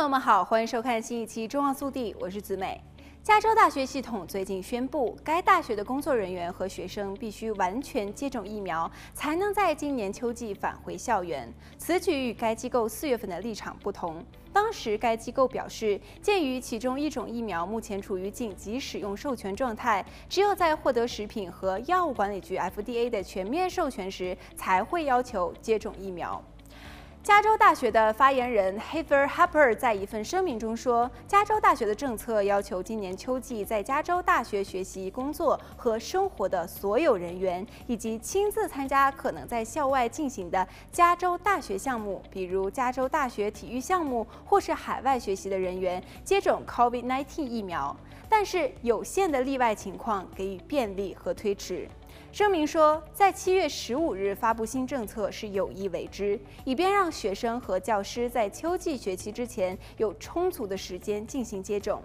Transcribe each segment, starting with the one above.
朋友们好，欢迎收看新一期《中澳速递》，我是子美。加州大学系统最近宣布，该大学的工作人员和学生必须完全接种疫苗，才能在今年秋季返回校园。此举与该机构四月份的立场不同。当时该机构表示，鉴于其中一种疫苗目前处于紧急使用授权状态，只有在获得食品和药物管理局 （FDA） 的全面授权时，才会要求接种疫苗。加州大学的发言人 Heather Happer 在一份声明中说，加州大学的政策要求今年秋季在加州大学学习、工作和生活的所有人员，以及亲自参加可能在校外进行的加州大学项目，比如加州大学体育项目或是海外学习的人员，接种 COVID-19 疫苗，但是有限的例外情况给予便利和推迟。声明说，在七月十五日发布新政策是有意为之，以便让学生和教师在秋季学期之前有充足的时间进行接种。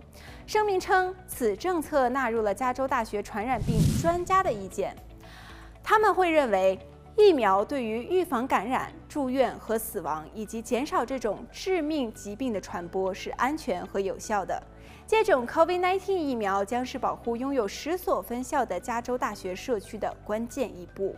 声明称，此政策纳入了加州大学传染病专家的意见，他们会认为疫苗对于预防感染、住院和死亡，以及减少这种致命疾病的传播是安全和有效的。接种 COVID-19 疫苗将是保护拥有十所分校的加州大学社区的关键一步。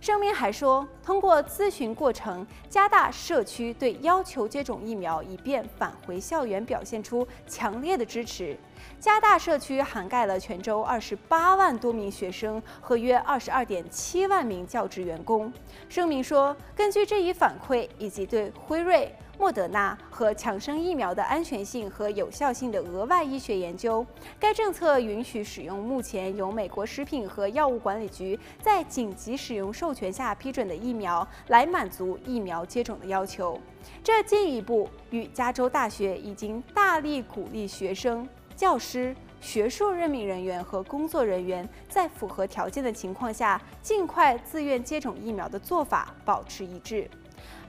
声明还说，通过咨询过程，加大社区对要求接种疫苗以便返回校园表现出强烈的支持。加大社区涵盖了全州二十八万多名学生和约二十二点七万名教职员工。声明说，根据这一反馈以及对辉瑞。莫德纳和强生疫苗的安全性和有效性的额外医学研究，该政策允许使用目前由美国食品和药物管理局在紧急使用授权下批准的疫苗，来满足疫苗接种的要求。这进一步与加州大学已经大力鼓励学生、教师、学术任命人员和工作人员在符合条件的情况下尽快自愿接种疫苗的做法保持一致。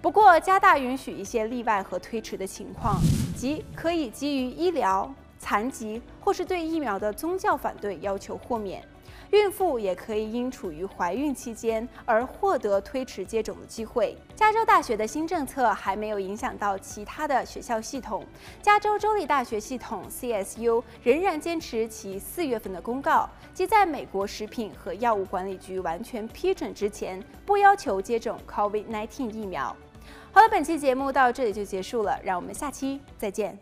不过，加大允许一些例外和推迟的情况，即可以基于医疗、残疾或是对疫苗的宗教反对要求豁免。孕妇也可以因处于怀孕期间而获得推迟接种的机会。加州大学的新政策还没有影响到其他的学校系统。加州州立大学系统 （CSU） 仍然坚持其四月份的公告，即在美国食品和药物管理局完全批准之前，不要求接种 COVID-19 疫苗。好了，本期节目到这里就结束了，让我们下期再见。